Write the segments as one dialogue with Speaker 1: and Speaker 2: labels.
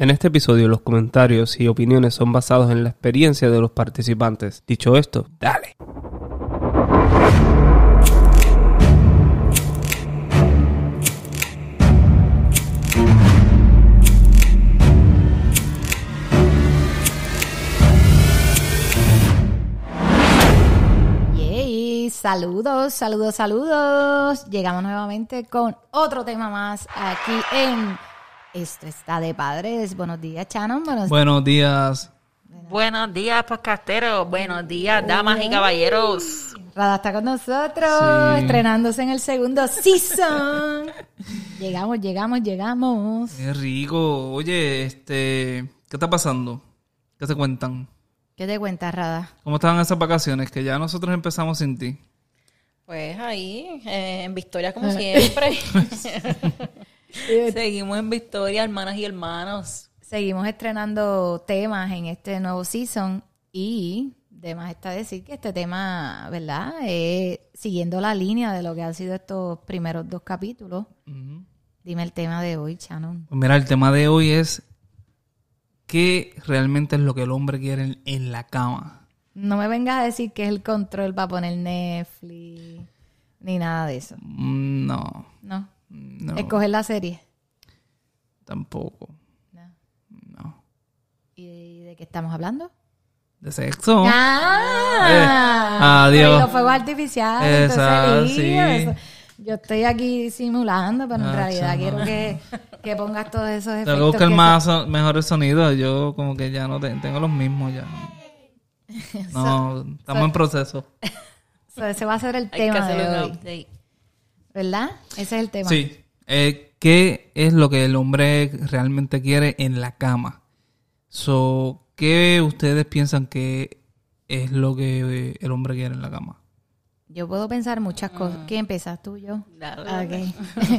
Speaker 1: En este episodio los comentarios y opiniones son basados en la experiencia de los participantes. Dicho esto, dale.
Speaker 2: Saludos, saludos, saludos. Llegamos nuevamente con otro tema más aquí en Esto está de padres. Buenos días, Shannon. Buenos
Speaker 1: Buenos días.
Speaker 3: Buenos días, podcasteros. Buenos días, damas y caballeros.
Speaker 2: Rada está con nosotros,
Speaker 1: Sí.
Speaker 2: estrenándose en el segundo season. llegamos, llegamos, llegamos.
Speaker 1: Qué rico. Oye, este, ¿qué está pasando? ¿Qué te cuentan?
Speaker 2: ¿Qué te cuentas, Rada?
Speaker 1: ¿Cómo estaban esas vacaciones? Que ya nosotros empezamos sin ti.
Speaker 3: Pues ahí, eh, en Victoria como siempre. Seguimos en Victoria, hermanas y hermanos.
Speaker 2: Seguimos estrenando temas en este nuevo season y además está decir que este tema, ¿verdad? Eh, siguiendo la línea de lo que han sido estos primeros dos capítulos. Dime el tema de hoy, Shannon.
Speaker 1: Pues mira, el tema de hoy es qué realmente es lo que el hombre quiere en, en la cama.
Speaker 2: No me vengas a decir que es el control para poner Netflix ni nada de eso.
Speaker 1: Mm, No,
Speaker 2: No.
Speaker 1: No,
Speaker 2: Escoger la serie.
Speaker 1: tampoco.
Speaker 2: No.
Speaker 1: No.
Speaker 2: ¿Y de qué estamos hablando?
Speaker 1: De sexo.
Speaker 2: ¡Ah!
Speaker 1: Eh, adiós.
Speaker 2: Y los fuegos artificiales.
Speaker 1: Exacto,
Speaker 2: entonces,
Speaker 1: sí.
Speaker 2: eso. Yo estoy aquí simulando, pero en
Speaker 1: Ah,
Speaker 2: realidad quiero que, que pongas todos esos efectos.
Speaker 1: Tengo que buscar más so- mejores sonidos. Yo como que ya no te- tengo los mismos ya. No, estamos en proceso.
Speaker 2: So, ese va a ser el
Speaker 3: Hay que
Speaker 2: tema de hoy,
Speaker 3: update.
Speaker 2: ¿verdad? Ese es el tema.
Speaker 1: Sí. Eh, ¿Qué es lo que el hombre realmente quiere en la cama? So, ¿Qué ustedes piensan que es lo que el hombre quiere en la cama?
Speaker 2: Yo puedo pensar muchas cosas. ¿Quién empiezas tú yo?
Speaker 3: Dale.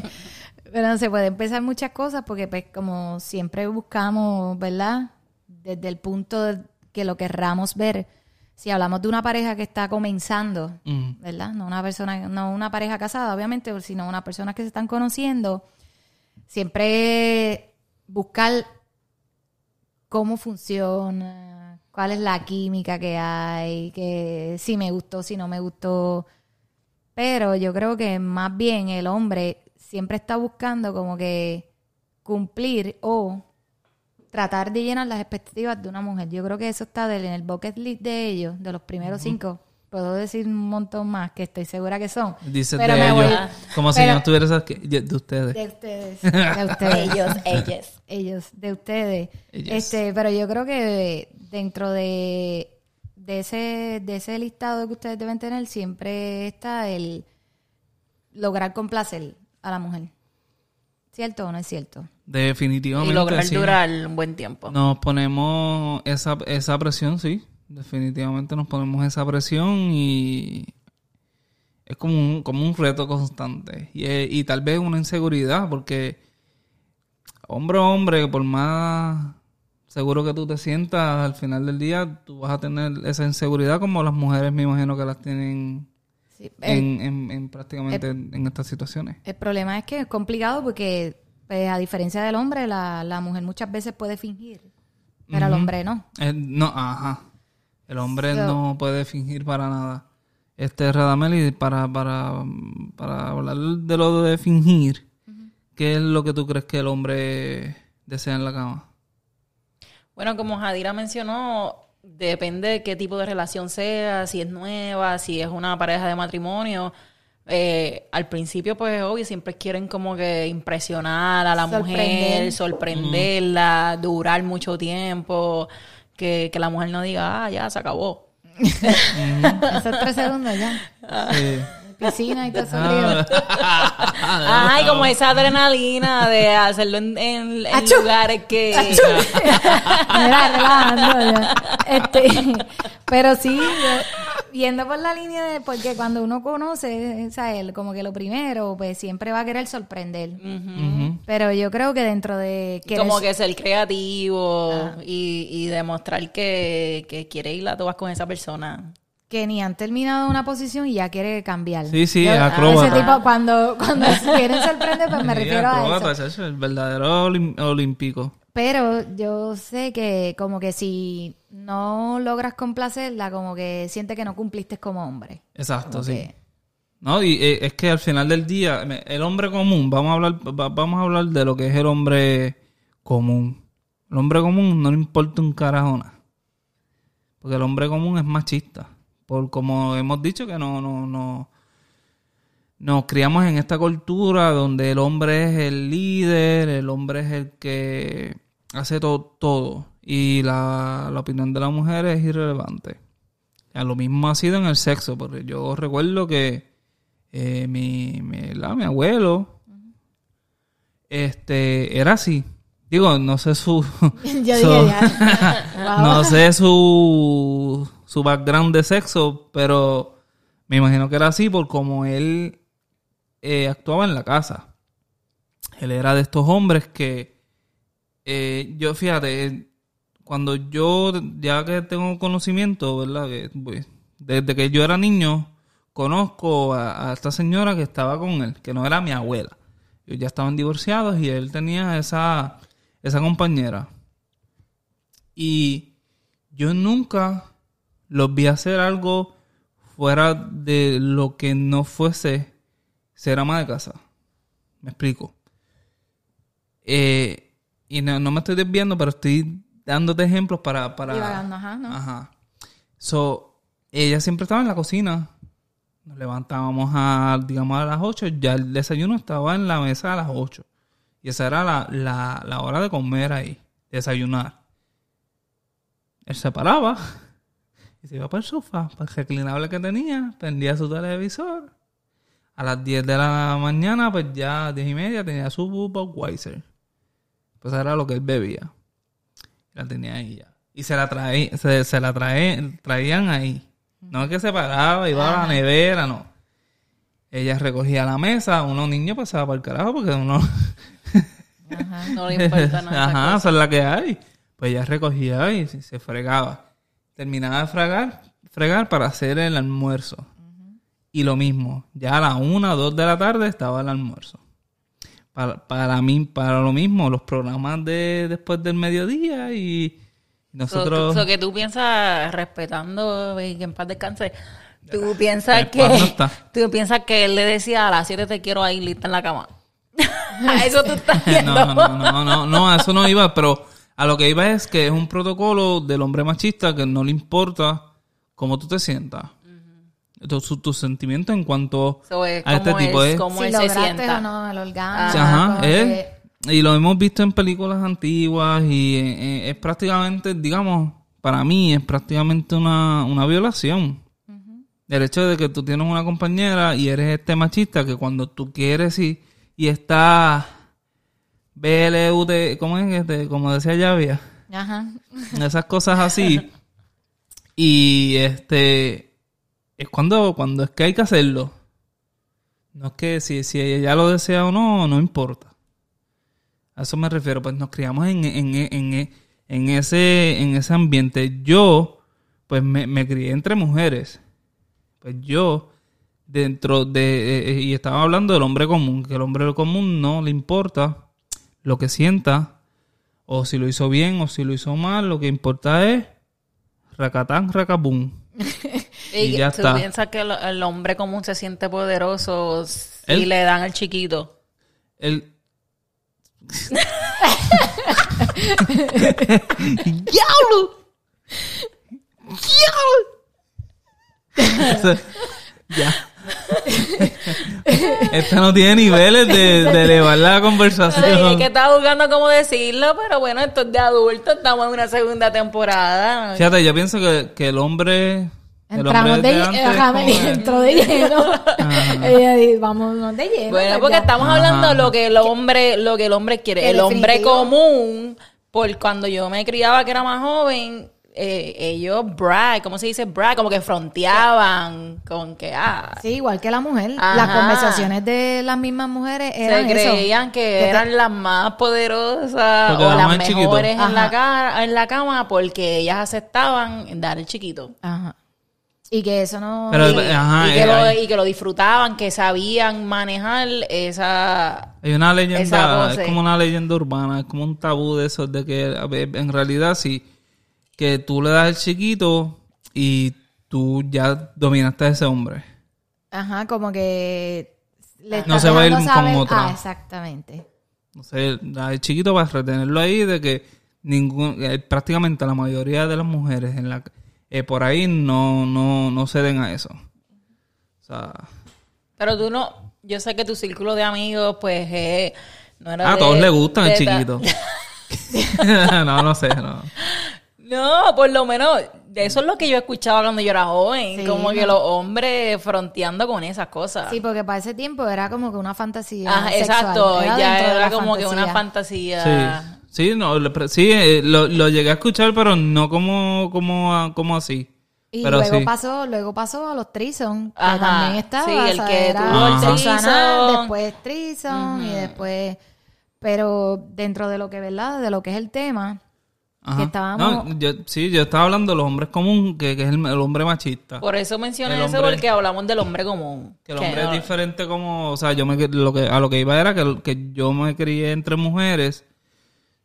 Speaker 2: Pero se pueden pensar muchas cosas porque pues como siempre buscamos, ¿verdad? Desde el punto de que lo querramos ver. Si hablamos de una pareja que está comenzando,
Speaker 1: Mm.
Speaker 2: ¿verdad? No una persona, no una pareja casada, obviamente, sino una persona que se están conociendo, siempre buscar cómo funciona, cuál es la química que hay, que si me gustó, si no me gustó. Pero yo creo que más bien el hombre siempre está buscando como que cumplir o tratar de llenar las expectativas de una mujer. Yo creo que eso está del- en el bucket list de ellos, de los primeros cinco. Puedo decir un montón más que estoy segura que son.
Speaker 1: Dice
Speaker 2: Pero
Speaker 1: de
Speaker 2: me
Speaker 1: ellos,
Speaker 2: voy-
Speaker 1: como si no estuvieras aquí- de ustedes.
Speaker 2: De ustedes. De ustedes.
Speaker 3: Ellos, ellas.
Speaker 2: ellos, de ustedes. Este, pero yo creo que dentro de, de ese, de ese listado que ustedes deben tener, siempre está el lograr complacer a la mujer. ¿Cierto o no es cierto?
Speaker 1: Definitivamente.
Speaker 3: Y lograr
Speaker 1: sí.
Speaker 3: durar un buen tiempo.
Speaker 1: Nos ponemos esa, esa presión, sí. Definitivamente nos ponemos esa presión y es como un, como un reto constante. Y, y tal vez una inseguridad, porque hombre a hombre, por más seguro que tú te sientas, al final del día tú vas a tener esa inseguridad como las mujeres me imagino que las tienen
Speaker 2: Sí. El,
Speaker 1: en, en- en prácticamente en estas situaciones.
Speaker 2: el problema es que es complicado porque, pues, a diferencia del hombre, la, la mujer muchas veces puede fingir, pero el hombre no.
Speaker 1: Eh, no, ajá. El hombre
Speaker 2: So-
Speaker 1: no puede fingir para nada. Este Radameli, para, para, para hablar de lo de fingir, ¿qué es lo que tú crees que el hombre desea en la cama?
Speaker 3: Bueno, como Jadira mencionó, depende de qué tipo de relación sea, si es nueva, si es una pareja de matrimonio. Eh, al principio, pues, obvio, siempre quieren como que impresionar a la
Speaker 2: Sorprender.
Speaker 3: mujer, sorprenderla, durar mucho tiempo, que, que la mujer no diga, ah, ya, se acabó.
Speaker 2: Esos tres segundos ya.
Speaker 1: Sí.
Speaker 2: Piscina y todo eso. frío.
Speaker 3: Ay, como esa adrenalina de hacerlo en, en- en lugares que...
Speaker 2: Mira, relajando ya. Este, pero sí, yo- yendo por la línea de, porque cuando uno conoce, sea, él, como que lo primero, pues siempre va a querer sorprender. Pero yo creo que dentro de querer-
Speaker 3: Como que ser creativo y, y demostrar que, que quiere ir a todas con esa persona.
Speaker 2: Que ni han terminado una posición y ya quiere cambiar.
Speaker 1: Sí, sí,
Speaker 2: Yo-
Speaker 1: acróbata.
Speaker 2: Ese tipo, cuando, cuando quieren sorprender, pues me
Speaker 1: Sí,
Speaker 2: refiero a
Speaker 1: acróbata,
Speaker 2: eso.
Speaker 1: chacho, el verdadero olim- olímpico.
Speaker 2: Pero yo sé que como que si no logras complacerla, como que siente que no cumpliste como hombre.
Speaker 1: Exacto,
Speaker 2: Como
Speaker 1: sí.
Speaker 2: que-
Speaker 1: No, y eh, es que al final del día, el hombre común, vamos a hablar, va- vamos a hablar de lo que es el hombre común. El hombre común no le importa un carajo nada. Porque el hombre común es machista. Por como hemos dicho que no, no, no. Nos criamos en esta cultura donde el hombre es el líder, el hombre es el que hace to- todo. Y la, la opinión de la mujer es irrelevante. A lo mismo ha sido en el sexo, porque yo recuerdo que eh, mi, mi, la- mi abuelo este era así. Digo, no sé su,
Speaker 2: Yo
Speaker 1: su-
Speaker 2: dije ya. Wow.
Speaker 1: no sé su, su background de sexo, pero me imagino que era así por como él eh, actuaba en la casa. Él era de estos hombres que eh, yo, fíjate, cuando yo, ya que tengo conocimiento, ¿verdad? Que, pues, desde que yo era niño, conozco a, a esta señora que estaba con él, que no era mi abuela. Ellos ya estaban divorciados y él tenía esa, esa compañera. Y yo nunca los vi hacer algo fuera de lo que no fuese ser ama de casa. Me explico. Eh, y no, no me estoy desviando, pero estoy dándote ejemplos para... para
Speaker 2: Divagando, ajá, ¿no?
Speaker 1: Ajá. So, ella siempre estaba en la cocina. Nos levantábamos a, digamos, a las 8. Ya el desayuno estaba en la mesa a las 8. Y esa era la, la, la hora de comer ahí, desayunar. Él se paraba y se iba para el sofá, para el reclinable que tenía, prendía su televisor. A las 10 de la mañana, pues ya 10 y media, tenía su Budweiser. Pues era lo que él bebía. La tenía ahí ya. Y se la traía, se, se la trae, traían ahí. No es que se paraba, iba a la nevera, no. Ella recogía la mesa, unos niños pasaban para el carajo porque uno...
Speaker 2: Ajá.
Speaker 3: No le importa nada.
Speaker 1: Ajá, esa es la que hay. Pues ella recogía y se fregaba. Terminaba de fregar, fregar para hacer el almuerzo. Y lo mismo, ya a las una o dos de la tarde estaba el almuerzo. Para, para mí, para lo mismo, los programas de después del mediodía y
Speaker 3: So-
Speaker 1: nosotros...
Speaker 3: so que tú piensas, respetando y que en paz descanse, tú piensas que
Speaker 1: no está.
Speaker 3: tú piensas que él le decía a las 7 te quiero ahí lista en la cama. a eso tú estás viendo.
Speaker 1: no, no, no, no, no, a eso no iba, pero a lo que iba es que es un protocolo del hombre machista que no le importa cómo tú te sientas. Tus tus sentimientos en cuanto
Speaker 3: So, es
Speaker 1: a este tipo
Speaker 3: es,
Speaker 1: es...
Speaker 3: cómo
Speaker 2: si
Speaker 3: él se sienta.
Speaker 2: o no el orgasmo.
Speaker 1: Ajá, es,
Speaker 2: que-
Speaker 1: y lo hemos visto en películas antiguas y eh, eh, es prácticamente, digamos, para mí es prácticamente una, una violación. El hecho de que tú tienes una compañera y eres este machista que cuando tú quieres y, y está BLUT, ¿cómo es? Este, como decía Llavia,
Speaker 2: Ajá.
Speaker 1: esas cosas así. y este es cuando, cuando es que hay que hacerlo. No es que si, si ella lo desea o no, no importa. A eso me refiero, pues nos criamos en, en, en, en ese, en ese ambiente. Yo, pues me, me crié entre mujeres. Pues yo, dentro de, eh, y estaba hablando del hombre común, que el hombre común no le importa lo que sienta, o si lo hizo bien o si lo hizo mal, lo que importa es racatán, racabum.
Speaker 3: Y,
Speaker 1: Y ya
Speaker 3: tú
Speaker 1: está.
Speaker 3: piensas que el, el hombre común se siente poderoso si le dan al chiquito.
Speaker 1: El... ¡Diablo! ¡Diablo! ya. Esta no tiene niveles de, de elevar la
Speaker 3: Sí, es
Speaker 1: conversación.
Speaker 3: que estaba buscando cómo decirlo, pero bueno, esto es de adulto, estamos en una segunda temporada.
Speaker 1: Fíjate, yo pienso que, que el hombre... El
Speaker 2: Entramos
Speaker 1: hombre
Speaker 2: de,
Speaker 1: de antes
Speaker 2: ajá, entró de lleno. Ella dijo, vámonos de lleno.
Speaker 3: Bueno,
Speaker 2: pues
Speaker 3: porque
Speaker 2: ya.
Speaker 3: estamos
Speaker 1: Ajá.
Speaker 3: hablando lo que el hombre, lo que el hombre quiere. El hombre común, por cuando yo me criaba que era más joven, eh, ellos brag, ¿cómo se dice brag? Como que fronteaban con que ah,
Speaker 2: Sí, igual que la mujer.
Speaker 3: Ajá.
Speaker 2: Las conversaciones de las mismas mujeres eran
Speaker 3: se
Speaker 2: eso.
Speaker 3: creían que,
Speaker 2: te-
Speaker 3: eran las más poderosas
Speaker 1: Porque
Speaker 3: o las
Speaker 1: chiquito.
Speaker 3: mejores en la,
Speaker 2: Ajá.
Speaker 3: ca- en la cama porque ellas aceptaban dar el chiquito.
Speaker 2: Ajá. Y que eso no...
Speaker 1: Pero,
Speaker 3: Y,
Speaker 1: ajá,
Speaker 3: y que
Speaker 1: eh,
Speaker 3: lo, y que lo disfrutaban, que sabían manejar esa...
Speaker 1: Hay una leyenda, es como una leyenda urbana, es como un tabú de eso, de que a ver, en realidad sí, que tú le das el chiquito y tú ya dominaste a ese hombre.
Speaker 2: Ajá, como que... Le
Speaker 1: No se va a ir
Speaker 2: dejando
Speaker 1: con
Speaker 2: saber-
Speaker 1: otra.
Speaker 2: Ah, exactamente.
Speaker 1: No sé, da el chiquito para retenerlo ahí de que ningún, eh, prácticamente la mayoría de las mujeres en la eh, por ahí no, no, no ceden a eso. O sea,
Speaker 3: Pero tú no... Yo sé que tu círculo de amigos, pues, eh, no era
Speaker 1: a
Speaker 3: de-
Speaker 1: todos les gustan el chiquito. no, no sé, no.
Speaker 3: No, por lo menos, eso es lo que yo escuchaba cuando yo era joven.
Speaker 2: Sí,
Speaker 3: como que los hombres fronteando con esas cosas.
Speaker 2: Sí, porque para ese tiempo era como que una fantasía
Speaker 3: Ajá,
Speaker 2: sexual.
Speaker 3: exacto,
Speaker 2: Era
Speaker 3: ya era como que una fantasía.
Speaker 1: Sí, sí, no, sí eh, lo, lo llegué a escuchar, pero no como, como, ah, como así.
Speaker 2: Y
Speaker 1: pero
Speaker 2: luego
Speaker 1: sí.
Speaker 2: pasó, luego pasó a los Trison, que también estaba.
Speaker 3: sí, el que
Speaker 2: era
Speaker 1: tuvo el
Speaker 2: Susana, después Trison y después. Pero dentro de lo que, ¿verdad? De lo que es el tema,
Speaker 1: Ajá.
Speaker 2: que estábamos-
Speaker 1: No, yo- sí, yo estaba hablando de los hombres comunes, que, que es el, el hombre machista.
Speaker 3: Por eso mencioné eso,
Speaker 1: hombre-
Speaker 3: porque hablamos del hombre común.
Speaker 1: Que el
Speaker 3: Que
Speaker 1: hombre
Speaker 3: no-
Speaker 1: es diferente como, o sea, yo me lo que a lo que iba era que, que yo me crié entre mujeres.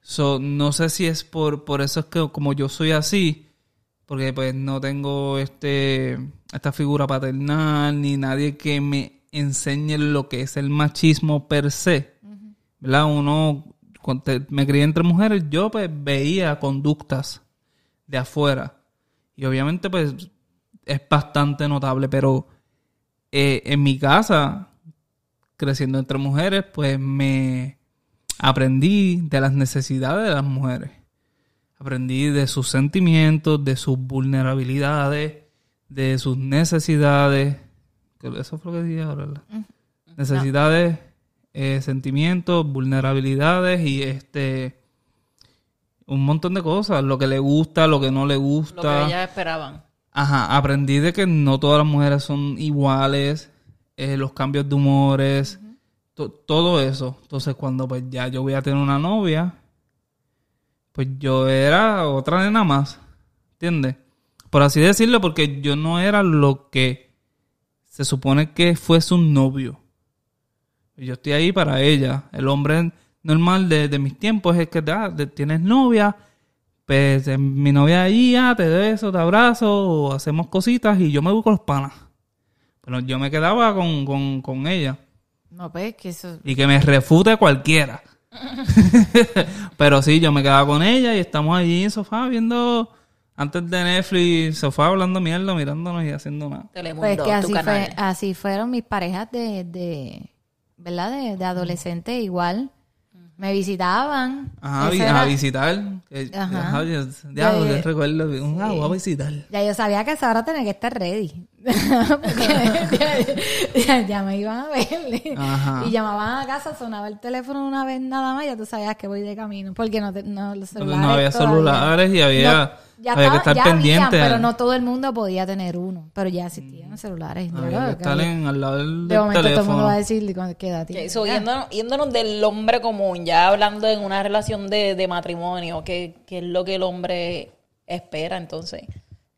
Speaker 1: So, no sé si es por por eso es que como yo soy así, porque pues no tengo este esta figura paternal ni nadie que me enseñe lo que es el machismo per se. ¿Verdad? Uno me crié entre mujeres, yo pues veía conductas de afuera. Y obviamente pues es bastante notable, pero eh, en mi casa, creciendo entre mujeres, pues me aprendí de las necesidades de las mujeres. Aprendí de sus sentimientos, de sus vulnerabilidades, de sus necesidades. Que Eso fue lo que dije ahora, ¿verdad? Necesidades, eh, sentimientos, vulnerabilidades y este un montón de cosas. Lo que le gusta, lo que no le gusta.
Speaker 3: Lo que ellas esperaban.
Speaker 1: Ajá, aprendí de que no todas las mujeres son iguales, eh, los cambios de humores, to- todo eso. Entonces, cuando pues ya yo voy a tener una novia, pues yo era otra nena más, ¿entiendes? Por así decirlo, porque yo no era lo que se supone que fuese un novio. Yo estoy ahí para ella. El hombre normal de, de mis tiempos es que ah, de- tienes novia, pues eh, mi novia allí, ah, te beso, te abrazo, o hacemos cositas y yo me voy con los panas. Pero yo me quedaba con, con, con ella.
Speaker 2: no, pues que eso.
Speaker 1: Y que me refute cualquiera. Pero sí, yo me quedaba con ella y estamos allí en el sofá viendo, antes de Netflix, sofá hablando mierda, mirándonos y haciendo nada.
Speaker 3: Telemundo,
Speaker 2: Pues que
Speaker 3: tu
Speaker 2: así,
Speaker 3: canal.
Speaker 2: fue, así fueron mis parejas de, de ¿verdad? De, de adolescente igual. Me visitaban.
Speaker 1: Ajá, vi-
Speaker 2: era-
Speaker 1: a visitar.
Speaker 2: Ajá.
Speaker 1: ajá, yo-
Speaker 2: Ya,
Speaker 1: recuerdo. Un, ah, voy a visitar.
Speaker 2: Ya yo sabía que esa hora tenía que estar ready. Porque ya, ya- me iban a ver.
Speaker 1: Ajá.
Speaker 2: Y llamaban a casa, sonaba el teléfono una vez nada más, ya tú sabías que voy de camino. Porque no, te- no los celulares.
Speaker 1: no había
Speaker 2: todavía-
Speaker 1: celulares y había,
Speaker 2: No, ya
Speaker 1: había que estar
Speaker 2: ya
Speaker 1: pendiente.
Speaker 2: habían, pero no todo el mundo podía tener uno. Pero ya existían los celulares.
Speaker 1: Había
Speaker 2: creo
Speaker 1: que estar en, al lado del,
Speaker 2: de momento todo el mundo
Speaker 1: teléfono.
Speaker 2: va a decir "¿Con qué edad
Speaker 3: Ok,
Speaker 2: tienes?".
Speaker 3: so, yéndonos, yéndonos del hombre común, ya hablando en una relación de, de matrimonio, ¿qué, qué es lo que el hombre espera entonces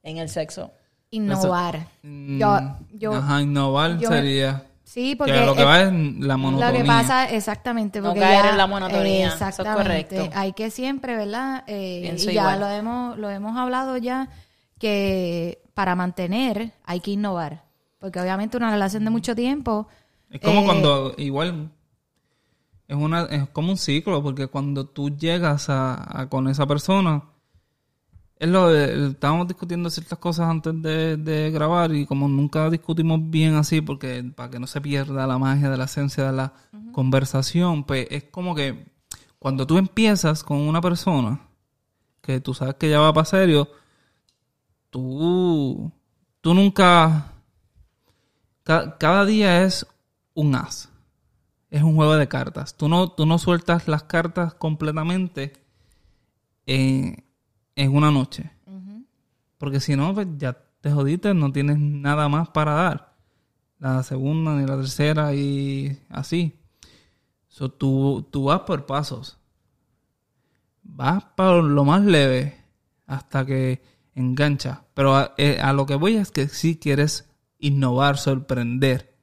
Speaker 3: en el sexo?
Speaker 2: Innovar.
Speaker 1: Mm,
Speaker 2: Yo, yo,
Speaker 1: Ajá, innovar
Speaker 2: yo me-
Speaker 1: sí
Speaker 2: porque
Speaker 1: que lo que
Speaker 2: eh,
Speaker 1: va es la monotonía.
Speaker 2: Lo que pasa, exactamente,
Speaker 3: No
Speaker 2: porque
Speaker 3: caer
Speaker 2: ya,
Speaker 3: en la monotonía,
Speaker 2: eh,
Speaker 3: eso es
Speaker 2: exactamente.
Speaker 3: correcto.
Speaker 2: Hay que siempre, ¿verdad? Eh, y ya
Speaker 3: igual.
Speaker 2: lo hemos, lo hemos hablado ya, que para mantener hay que innovar. Porque obviamente una relación de mucho tiempo...
Speaker 1: Es como
Speaker 2: eh,
Speaker 1: cuando, igual, es una es como un ciclo, porque cuando tú llegas a, a con esa persona, es lo de- estábamos discutiendo ciertas cosas antes de, de grabar y como nunca discutimos bien así, porque para que no se pierda la magia de la esencia de la conversación, pues es como que cuando tú empiezas con una persona, que tú sabes que ya va para serio, tú, tú nunca, ca- cada día es un as. Es un juego de cartas. Tú no, tú no sueltas las cartas completamente en, en una noche. Porque si no, pues ya te jodiste, no tienes nada más para dar. La segunda ni la tercera y así. So, tú, tú vas por pasos. Vas por lo más leve hasta que engancha. Pero a, eh, a lo que voy es que si quieres innovar, sorprender.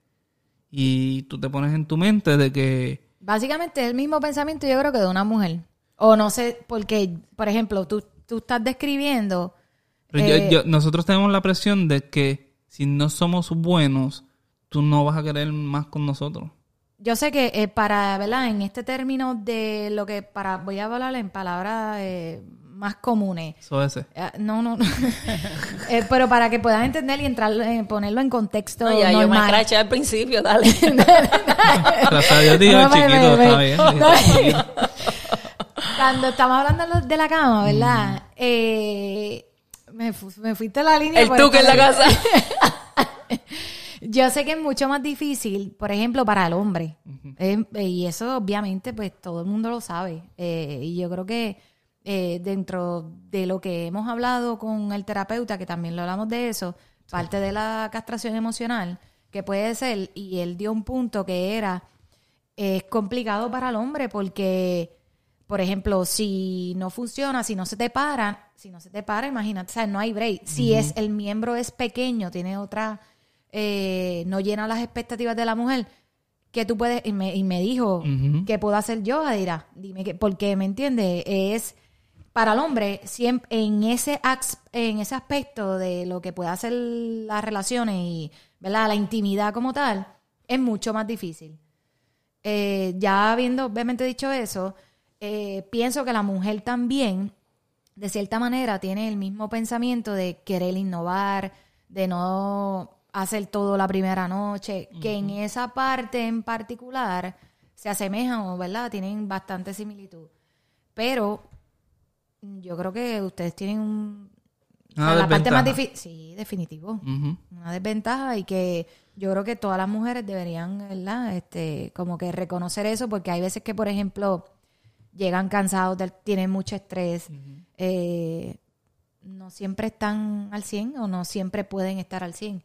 Speaker 1: Y tú te pones en tu mente de que
Speaker 2: Básicamente es el mismo pensamiento, yo creo, que de una mujer. O no sé, porque, por ejemplo, tú, tú estás describiendo.
Speaker 1: Pero
Speaker 2: eh,
Speaker 1: yo- nosotros tenemos la presión de que si no somos buenos, tú no vas a querer más con nosotros.
Speaker 2: Yo sé que eh, para, ¿verdad? En este término de lo que para, voy a hablar en palabras eh, más comunes.
Speaker 1: Eso es ese.
Speaker 2: Eh, no, no, no. Eh, pero para que puedan entender y entrar, eh, ponerlo en contexto
Speaker 3: No, ya yo me escraché al principio, dale.
Speaker 1: Gracias a Dios, tío,
Speaker 2: No, me-
Speaker 1: chiquito,
Speaker 2: me-
Speaker 1: está bien.
Speaker 2: no. Cuando estamos hablando de la cama,
Speaker 1: Mm.
Speaker 2: ¿verdad? Eh, me, fu- me fuiste a la línea.
Speaker 3: El tuque en la casa.
Speaker 2: Yo sé que es mucho más difícil, por ejemplo, para el hombre. Eh, y eso obviamente pues todo el mundo lo sabe. Eh, y yo creo que eh, dentro de lo que hemos hablado con el terapeuta, que también lo hablamos de eso, parte de la castración emocional, que puede ser, y él dio un punto que era, es complicado para el hombre porque, por ejemplo, si no funciona, si no se te para, si no se te para, imagínate, o sea, no hay break. Si es el miembro es pequeño, tiene otra, eh, no llena las expectativas de la mujer, que tú puedes, y me, y me dijo. ¿qué puedo hacer yo, Adira? Dime que, porque, ¿me entiendes? Es, para el hombre, siempre, en ese, en ese aspecto de lo que puede hacer las relaciones y, ¿verdad? La intimidad como tal, es mucho más difícil. Eh, ya habiendo obviamente dicho eso, eh, pienso que la mujer también, de cierta manera, tiene el mismo pensamiento de querer innovar, de no hacer todo la primera noche, que en esa parte en particular se asemejan, o ¿verdad? Tienen bastante similitud. Pero yo creo que ustedes tienen un... o
Speaker 1: Una
Speaker 2: sea, la parte más difícil... Sí, definitivo una desventaja y que yo creo que todas las mujeres deberían, ¿verdad? Este, como que reconocer eso, porque hay veces que, por ejemplo, llegan cansados, tienen mucho estrés, eh, no siempre están al 100 o no siempre pueden estar al 100.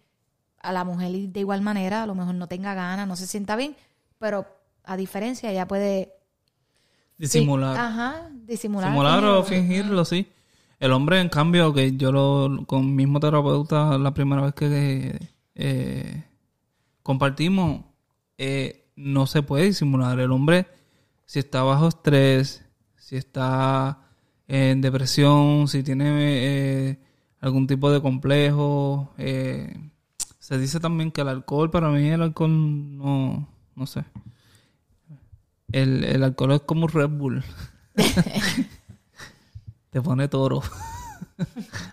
Speaker 2: A la mujer de igual manera, a lo mejor no tenga ganas, no se sienta bien, pero a diferencia ella puede...
Speaker 1: Disimular.
Speaker 2: Sí, ajá, disimular.
Speaker 1: Simular o
Speaker 2: fingir.
Speaker 1: fingirlo, sí. El hombre, en cambio, que yo lo con mismo terapeuta la primera vez que eh, compartimos, eh, no se puede disimular. El hombre, si está bajo estrés, si está en depresión, si tiene eh, algún tipo de complejo, eh, se dice también que el alcohol, para mí el alcohol no, no sé. El, el alcohol es como un Red Bull. te pone toro.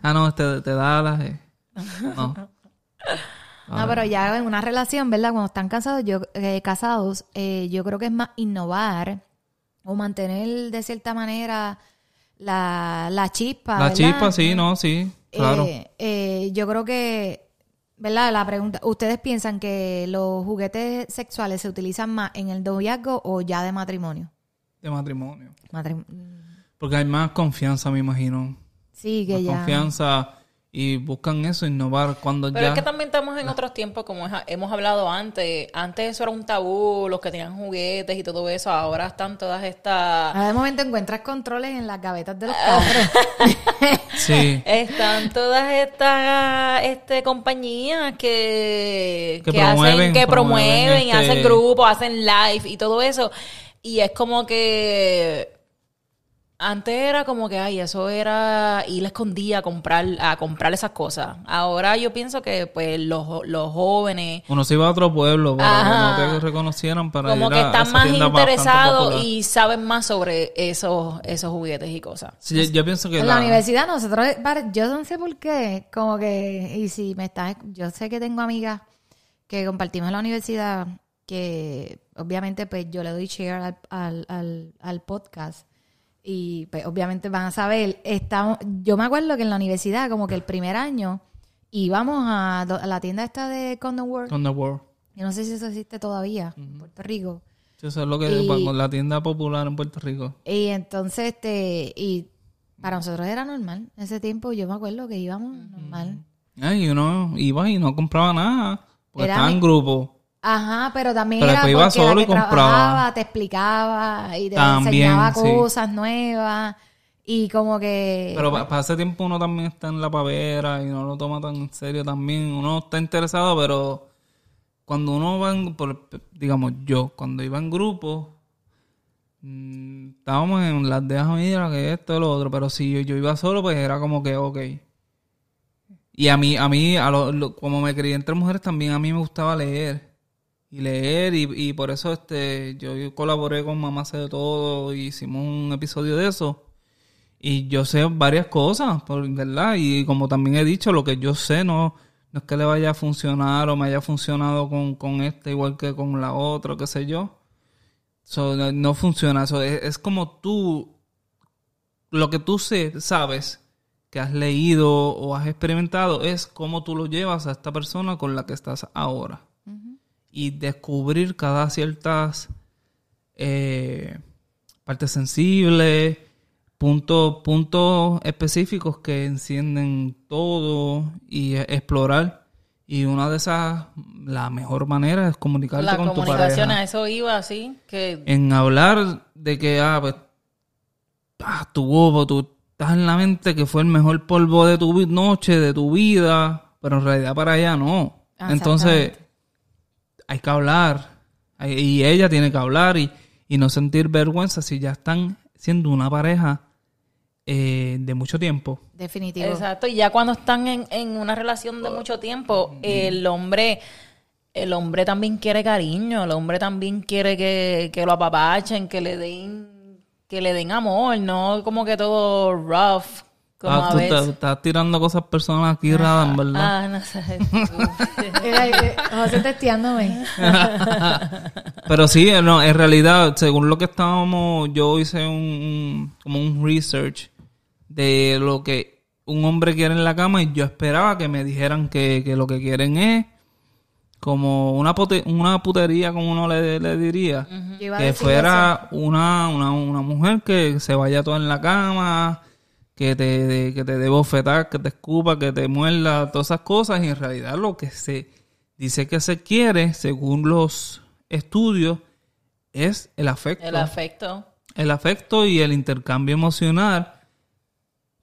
Speaker 1: ah, no, te, te da las... eh. No.
Speaker 2: No, pero ya en una relación, ¿verdad? Cuando están casados, yo, eh, casados, eh, yo creo que es más innovar o mantener de cierta manera la, la chispa.
Speaker 1: La
Speaker 2: ¿verdad?
Speaker 1: chispa, sí, no, sí, claro.
Speaker 2: Eh, eh, yo creo que, ¿verdad? La pregunta, ¿ustedes piensan que los juguetes sexuales se utilizan más en el noviazgo o ya de matrimonio?
Speaker 1: De matrimonio.
Speaker 2: Matrim-
Speaker 1: Porque hay más confianza, me imagino.
Speaker 2: sí, que
Speaker 1: Más
Speaker 2: ya.
Speaker 1: confianza y buscan eso, innovar cuando
Speaker 3: Pero
Speaker 1: ya...
Speaker 3: es que también estamos en otros tiempos, como hemos hablado antes. Antes eso era un tabú, los que tenían juguetes y todo eso. Ahora están todas estas...
Speaker 2: A de momento encuentras controles en las gavetas de los
Speaker 3: Ah.
Speaker 2: carros.
Speaker 1: Sí.
Speaker 3: Están todas estas este, compañías que,
Speaker 1: Que
Speaker 3: que hacen,
Speaker 1: promueven-
Speaker 3: que promueven,
Speaker 1: promueven,
Speaker 3: y
Speaker 1: este-
Speaker 3: hacen grupos, hacen live y todo eso. Y es como que antes era como que, ay, eso era ir escondida a comprar, a comprar esas cosas. Ahora yo pienso que pues los, los jóvenes
Speaker 1: Uno se iba a otro pueblo para
Speaker 3: Ajá.
Speaker 1: que no te reconocieran para
Speaker 3: como
Speaker 1: ir
Speaker 3: que
Speaker 1: a
Speaker 3: están más interesados y saben más sobre esos, esos juguetes y cosas.
Speaker 1: Sí, yo, yo pienso que
Speaker 2: En la
Speaker 1: la-
Speaker 2: universidad nosotros, yo no sé por qué, como que, y si me estás, yo sé que tengo amigas que compartimos en la universidad, que obviamente pues yo le doy share al, al, al, al podcast y pues obviamente van a saber, estamos, yo me acuerdo que en la universidad como que el primer año íbamos a, do- a la tienda esta de Condom World,
Speaker 1: On the World.
Speaker 2: yo no sé si eso existe todavía en Puerto Rico,
Speaker 1: Sí, Eso es lo que
Speaker 2: Y-
Speaker 1: cuando la tienda popular en Puerto Rico.
Speaker 2: Y entonces, este, y para nosotros era normal. En ese tiempo yo me acuerdo que íbamos normal.
Speaker 1: Ay, uno iba y no compraba nada. Porque
Speaker 2: Era
Speaker 1: estaba en grupo.
Speaker 2: Ajá, pero también
Speaker 1: Pero
Speaker 2: era
Speaker 1: iba solo
Speaker 2: la
Speaker 1: y compraba.
Speaker 2: trabajaba te explicaba y te
Speaker 1: También,
Speaker 2: enseñaba
Speaker 1: sí.
Speaker 2: cosas nuevas. Y como que...
Speaker 1: Pero para ese tiempo uno también está en la pavera y no lo toma tan en serio también. Uno está interesado, pero cuando uno va en, por- digamos yo, cuando iba en grupo, mm, estábamos en las de mira que esto, lo otro, pero si yo, yo iba solo, pues era como que, ok. Y a mí, a mí, a lo- lo- como me crié entre mujeres, también a mí me gustaba leer. Y leer, y, y por eso este yo colaboré con Mamá Sé de Todo, y hicimos un episodio de eso. Y yo sé varias cosas, por verdad. Y como también he dicho, lo que yo sé no, no es que le vaya a funcionar o me haya funcionado con, con esta igual que con la otra, qué sé yo. So, no, no funciona. So, es, es como tú, lo que tú sé, sabes, que has leído o has experimentado, es cómo tú lo llevas a esta persona con la que estás ahora. Y descubrir cada ciertas eh, partes sensibles, puntos puntos específicos que encienden todo y e- explorar. Y una de esas, la mejor manera es comunicarte
Speaker 3: La
Speaker 1: con tu
Speaker 3: comunicación,
Speaker 1: pareja.
Speaker 3: a eso iba así, que
Speaker 1: En hablar de que, ah, pues, ah, tu bobo, tú estás en la mente que fue el mejor polvo de tu noche, de tu vida, pero en realidad para allá no.
Speaker 2: Ah,
Speaker 1: Entonces. Hay que hablar. Y ella tiene que hablar y, y no sentir vergüenza si ya están siendo una pareja eh, de mucho tiempo.
Speaker 2: Definitivo.
Speaker 3: Exacto, y ya cuando están en, en una relación de mucho tiempo, el hombre, el hombre también quiere cariño, el hombre también quiere que, que lo apapachen, que le den, que le den amor, no como que todo rough, como
Speaker 1: Ah,
Speaker 3: a
Speaker 1: tú
Speaker 3: veces.
Speaker 1: estás, tirando cosas personas aquí, Radam, ¿verdad?
Speaker 3: Ah, no sé.
Speaker 2: José testeándome.
Speaker 1: Pero sí, no, en realidad, según lo que estábamos, yo hice un, un- como un research de lo que un hombre quiere en la cama y yo esperaba que me dijeran que, que lo que quieren es como una, pote- una putería, como uno le, le diría. Que fuera una, una, una mujer que se vaya toda en la cama, que te, de- que te dé bofetar, que te escupa, que te muerda, todas esas cosas. Y en realidad lo que se dice que se quiere, según los estudios, es el afecto.
Speaker 3: El afecto.
Speaker 1: El afecto y el intercambio emocional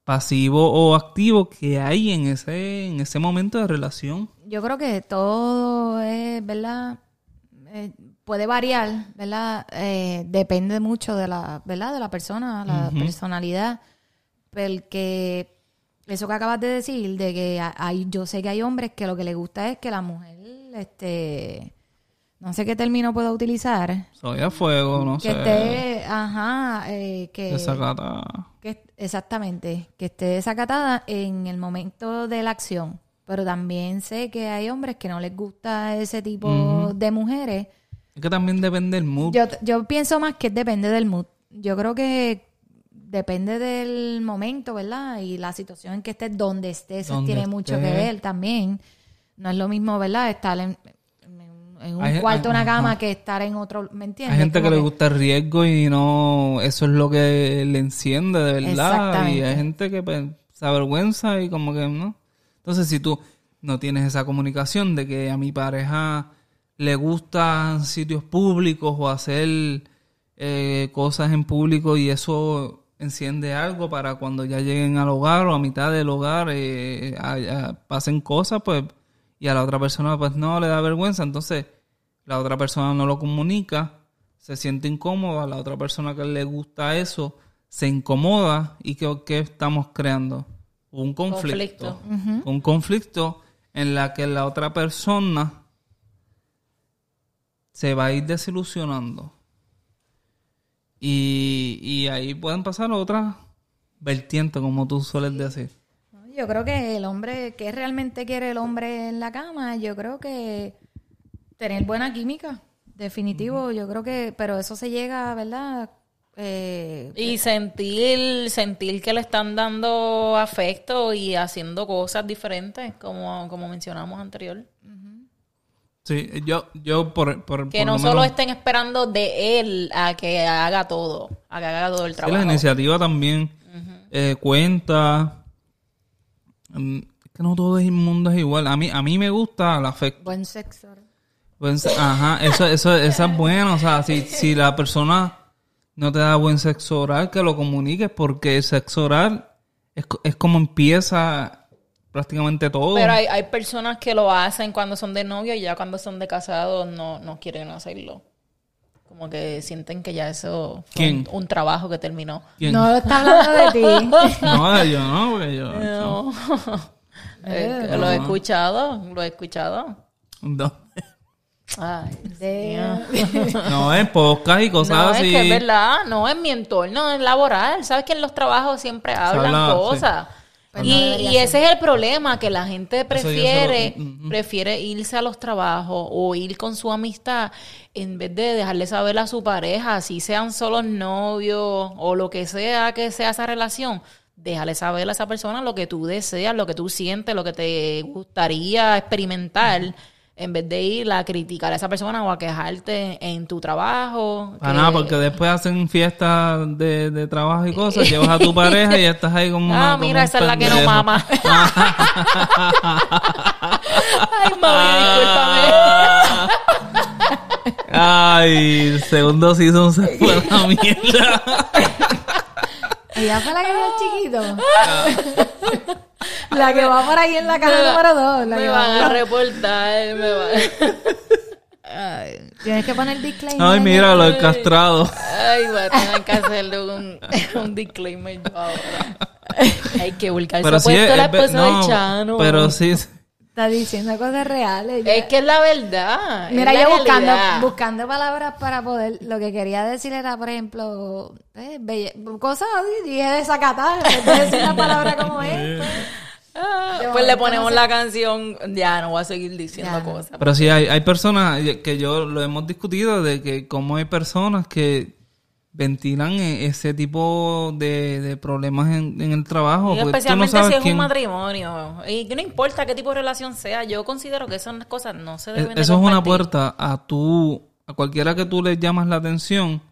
Speaker 1: pasivo o activo que hay en ese, en ese momento de relación.
Speaker 2: Yo creo que todo es, ¿verdad? Eh, puede variar, ¿verdad? Eh, depende mucho de la, ¿verdad? De la persona, la personalidad. Porque eso que acabas de decir, de que ha- hay, yo sé que hay hombres que lo que les gusta es que la mujer, este, no sé qué término puedo utilizar,
Speaker 1: Soy a fuego, no
Speaker 2: que
Speaker 1: sé.
Speaker 2: esté, ajá, eh, que...
Speaker 1: Desacata.
Speaker 2: Que, exactamente, que esté desacatada en el momento de la acción. Pero también sé que hay hombres que no les gusta ese tipo de mujeres.
Speaker 1: Es que también depende del mood.
Speaker 2: Yo, yo pienso más que depende del mood. Yo creo que depende del momento, ¿verdad? Y la situación en que estés, donde estés, eso
Speaker 1: Donde
Speaker 2: tiene mucho que ver también. No es lo mismo, ¿verdad? Estar en, un
Speaker 1: Hay-
Speaker 2: cuarto, una
Speaker 1: ajá.
Speaker 2: cama, que estar en otro, ¿me entiendes?
Speaker 1: Hay gente que le gusta el riesgo y no, eso es lo que le enciende de verdad. Y hay gente que pues, se avergüenza y como que no. Entonces, si tú no tienes esa comunicación de que a mi pareja le gustan sitios públicos o hacer eh, cosas en público y eso enciende algo para cuando ya lleguen al hogar o a mitad del hogar eh, pasen cosas, pues, y a la otra persona pues no le da vergüenza, entonces la otra persona no lo comunica, se siente incómoda, a la otra persona que le gusta eso se incomoda y ¿qué, qué estamos creando? Un conflicto. Un conflicto en la que la otra persona se va a ir desilusionando. Y, y ahí pueden pasar otras vertientes, como tú sueles decir.
Speaker 2: Yo creo que el hombre, ¿qué realmente quiere el hombre en la cama? Yo creo que tener buena química, definitivo. Yo creo que, pero eso se llega, ¿verdad? Eh,
Speaker 3: Y sentir, sentir que le están dando afecto y haciendo cosas diferentes, como, como mencionamos anterior.
Speaker 1: Sí, yo, yo por, por,
Speaker 3: Que
Speaker 1: por
Speaker 3: no
Speaker 1: lo
Speaker 3: solo
Speaker 1: menos-
Speaker 3: estén esperando de él a que haga todo, a que haga todo el
Speaker 1: Sí,
Speaker 3: trabajo.
Speaker 1: la iniciativa también eh, cuenta. Mm, Es que no todo el mundo es igual. A mí, a mí me gusta el afecto.
Speaker 2: buen sexo.
Speaker 1: Pues, ajá, eso, eso, eso es bueno. O sea, si, si la persona no te da buen sexo oral, que lo comuniques, porque el sexo oral es, es como empieza prácticamente todo.
Speaker 3: Pero hay, hay personas que lo hacen cuando son de novio y ya cuando son de casados no, no quieren hacerlo. Como que sienten que ya eso fue
Speaker 1: ¿Quién?
Speaker 3: Un, un trabajo que terminó.
Speaker 1: ¿Quién?
Speaker 2: No lo está hablando de ti.
Speaker 1: No, yo no, porque yo...
Speaker 3: No. Eh, lo he escuchado, lo he escuchado.
Speaker 1: No,
Speaker 3: Ay,
Speaker 1: no es podcast y cosas
Speaker 3: no,
Speaker 1: así.
Speaker 3: es que es verdad, no es mi entorno, es laboral. Sabes que en los trabajos siempre hablan
Speaker 1: habla,
Speaker 3: cosas.
Speaker 2: Pues
Speaker 3: y,
Speaker 2: no
Speaker 3: y ese es el problema, que la gente
Speaker 1: lo-
Speaker 3: prefiere, prefiere irse a los trabajos o ir con su amistad en vez de dejarle saber a su pareja, si sean solos novios o lo que sea que sea esa relación, déjale saber a esa persona lo que tú deseas, lo que tú sientes, lo que te gustaría experimentar. En vez de ir a criticar a esa persona o a quejarte en tu trabajo.
Speaker 1: Para
Speaker 3: que-
Speaker 1: nada, porque después hacen fiestas de, de trabajo y cosas, llevas a tu pareja y estás ahí como una-
Speaker 3: Ah, mira, esa es la que no mama. Ay, mami, discúlpame.
Speaker 1: Ay, el segundo season se fue a la mierda.
Speaker 2: Ella fue la que vio el chiquito. la que va por ahí en la caja número dos. La
Speaker 3: Me
Speaker 2: que
Speaker 3: van
Speaker 2: va
Speaker 3: a reportar, me van...
Speaker 2: Ay, Tienes que poner disclaimer.
Speaker 1: Ay, mira, lo castrado.
Speaker 3: Ay, voy a tener que hacerle un, un disclaimer yo ahora. Hay que vulgar.
Speaker 1: Pero
Speaker 3: se
Speaker 1: sí,
Speaker 3: ha puesto
Speaker 1: es,
Speaker 3: la
Speaker 1: es ve-
Speaker 3: esposa
Speaker 1: no,
Speaker 3: de Chano.
Speaker 1: pero sí,
Speaker 2: Está diciendo cosas reales. ya.
Speaker 3: Es que es la verdad.
Speaker 2: Mira,
Speaker 3: la
Speaker 2: yo buscando, buscando palabras para poder. Lo que quería decir era, por ejemplo, eh, belle- cosas así. Dije desacatar. Decir una palabra como esta.
Speaker 3: Ah, pues le ponemos la canción. Ya, no voy a seguir diciendo
Speaker 2: Ya.
Speaker 3: cosas.
Speaker 1: pero sí hay, hay personas que yo lo hemos discutido de que como hay personas que ventilan e- ese tipo de, de problemas en, en el trabajo.
Speaker 3: Y
Speaker 1: porque tú no
Speaker 3: especialmente
Speaker 1: sabes
Speaker 3: si es
Speaker 1: quién-
Speaker 3: un matrimonio. Y que no importa qué tipo de relación sea, yo considero que esas cosas no se deben de
Speaker 1: Eso es una puerta a tú, a cualquiera que tú le llamas la atención,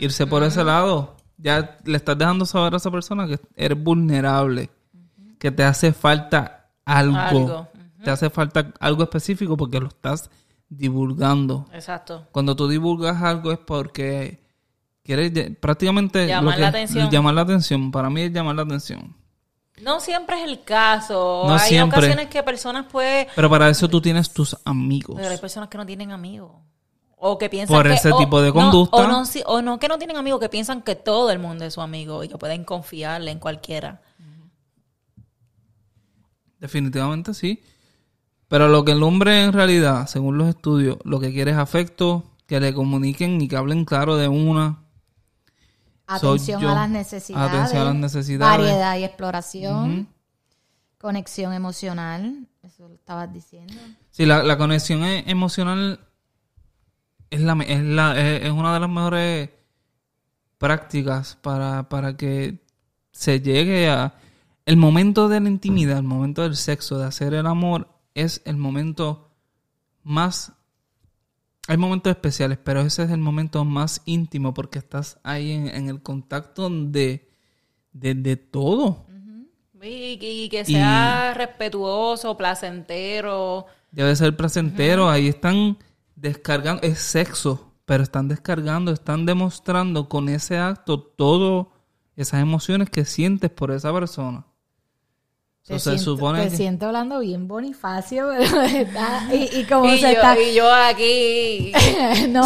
Speaker 1: irse por ese lado. Ya le estás dejando saber a esa persona que eres vulnerable, que te hace falta algo,
Speaker 3: Algo,
Speaker 1: te hace falta algo específico porque lo estás divulgando.
Speaker 3: Exacto.
Speaker 1: Cuando tú divulgas algo es porque quieres prácticamente
Speaker 3: Llamar
Speaker 1: que-
Speaker 3: la atención.
Speaker 1: llamar la atención. Para mí es llamar la atención.
Speaker 3: No siempre es el caso.
Speaker 1: No
Speaker 3: hay
Speaker 1: siempre.
Speaker 3: ocasiones que personas pueden...
Speaker 1: Pero para eso tú tienes tus amigos.
Speaker 3: Pero hay personas que no tienen amigos. O que piensan
Speaker 1: Por
Speaker 3: que-
Speaker 1: ese
Speaker 3: o-
Speaker 1: tipo de
Speaker 3: no,
Speaker 1: conducta.
Speaker 3: o, no, sí- o no que no tienen amigos, que piensan que todo el mundo es su amigo y que pueden confiarle en cualquiera.
Speaker 1: Definitivamente sí. Pero lo que el hombre en realidad, según los estudios, lo que quiere es afecto, que le comuniquen y que hablen claro de una.
Speaker 2: Atención
Speaker 1: yo.
Speaker 2: a las necesidades.
Speaker 1: Atención a las necesidades.
Speaker 2: Variedad y exploración. Conexión emocional. Eso lo estabas diciendo.
Speaker 1: Sí, la, la conexión e- emocional es, la, es, la, es una de las mejores prácticas para, para que se llegue a... El momento de la intimidad, el momento del sexo, de hacer el amor, es el momento más... Hay momentos especiales, pero ese es el momento más íntimo porque estás ahí en, en el contacto de, de, de todo.
Speaker 3: Y, y que sea respetuoso, placentero.
Speaker 1: Debe ser placentero. Ahí están descargando, es sexo, pero están descargando, están demostrando con ese acto todas esas emociones que sientes por esa persona.
Speaker 2: Te
Speaker 1: se
Speaker 2: siento,
Speaker 1: supone
Speaker 2: te
Speaker 1: que-
Speaker 2: siento hablando bien Bonifacio, pero está, y, y como
Speaker 3: Y
Speaker 2: se
Speaker 3: yo,
Speaker 2: está...
Speaker 3: y yo aquí.
Speaker 2: no,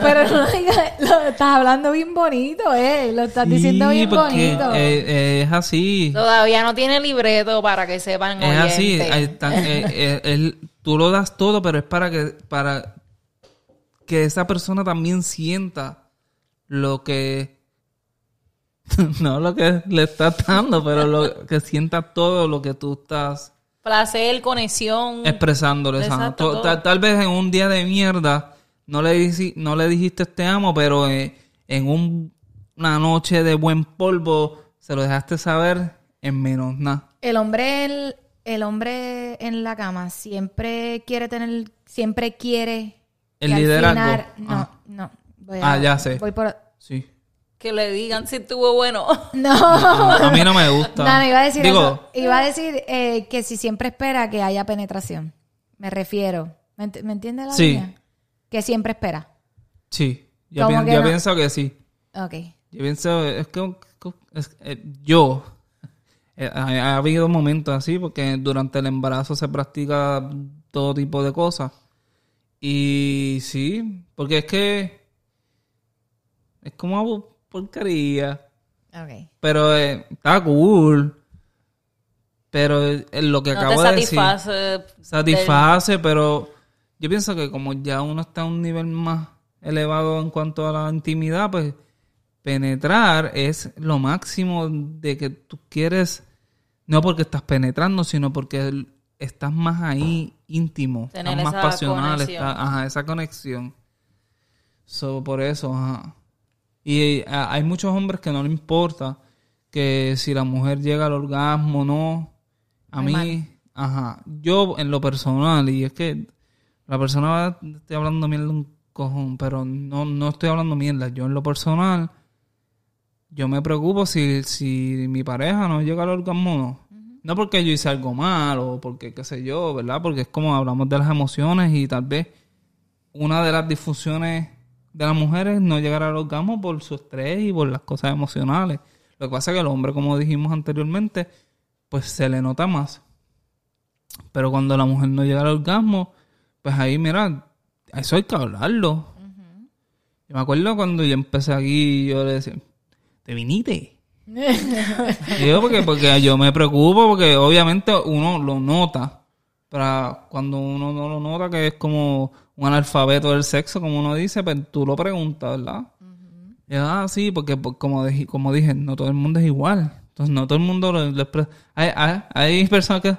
Speaker 2: pero no digas, lo estás hablando bien bonito, eh, lo estás diciendo bien
Speaker 1: porque,
Speaker 2: bonito.
Speaker 1: eh, eh, es así.
Speaker 3: Todavía no tiene libreto para que sepan
Speaker 1: Es así.
Speaker 3: oyentes.
Speaker 1: ahí está, eh, eh, él- tú lo das todo, pero es para que, para que esa persona también sienta lo que no lo que le estás dando, pero lo que sienta todo lo que tú estás
Speaker 3: Placer, conexión.
Speaker 1: expresándole.
Speaker 3: Exacto.
Speaker 1: Tal, tal vez en un día de mierda no le, dici- no le dijiste te amo, pero eh, en un- una noche de buen polvo se lo dejaste saber en menos nada.
Speaker 2: El hombre, el, el hombre en la cama siempre quiere tener, siempre quiere
Speaker 1: El liderazgo.
Speaker 2: final- no,
Speaker 1: Ah.
Speaker 2: no. Voy a,
Speaker 1: Ah, ya sé.
Speaker 2: Voy por,
Speaker 1: Sí.
Speaker 3: Que le digan si estuvo bueno.
Speaker 2: no.
Speaker 1: A mí no me gusta.
Speaker 2: No, iba a decir
Speaker 1: Digo,
Speaker 2: eso. Iba a decir eh, que si siempre espera que haya penetración. Me refiero. ¿Me, ent- ¿me entiende la
Speaker 1: Sí.
Speaker 2: línea? Que siempre espera.
Speaker 1: sí. Yo,
Speaker 2: ¿Cómo
Speaker 1: pien-
Speaker 2: que
Speaker 1: yo
Speaker 2: no?
Speaker 1: pienso que sí.
Speaker 2: Ok.
Speaker 1: Yo pienso, es que es- eh, yo, eh, ha, ha habido momentos así porque durante el embarazo se practica todo tipo de cosas. Y sí, porque es que es como porquería.
Speaker 2: Ok.
Speaker 1: Pero eh, está cool. Pero eh, lo que
Speaker 3: No
Speaker 1: acabo
Speaker 3: te
Speaker 1: de decir
Speaker 3: satisface.
Speaker 1: satisface, pero yo pienso que como ya uno está a un nivel más elevado en cuanto a la intimidad, pues penetrar es lo máximo de que tú quieres, no porque estás penetrando, sino porque estás más ahí íntimo,
Speaker 3: Tener
Speaker 1: estás más pasional, está- ajá, esa conexión. So, por eso, ajá. Y eh, hay muchos hombres que no le importa que si la mujer llega al orgasmo o no. A
Speaker 2: Muy
Speaker 1: mí, ajá. Yo, en lo personal, y es que la persona estoy hablando mierda un cojón, pero no, no estoy hablando mierda. Yo, en lo personal, yo me preocupo si, si mi pareja no llega al orgasmo o no. No porque yo hice algo mal o porque qué sé yo, ¿verdad? Porque es como hablamos de las emociones y tal vez una de las disfunciones de las mujeres es no llegar al orgasmo por su estrés y por las cosas emocionales. Lo que pasa es que el hombre, como dijimos anteriormente, pues se le nota más. Pero cuando la mujer no llega al orgasmo, pues ahí, mira, eso hay que hablarlo. Yo me acuerdo cuando yo empecé aquí, yo le decía, ¿te viniste? Yo porque, porque yo me preocupo porque obviamente uno lo nota. Pero cuando uno no lo nota, que es como un analfabeto del sexo, como uno dice, pues tú lo preguntas, ¿verdad? Y yo, ah, sí, porque pues, como, dije, como dije, no todo el mundo es igual. Entonces, no todo el mundo lo, hay, hay, hay personas que...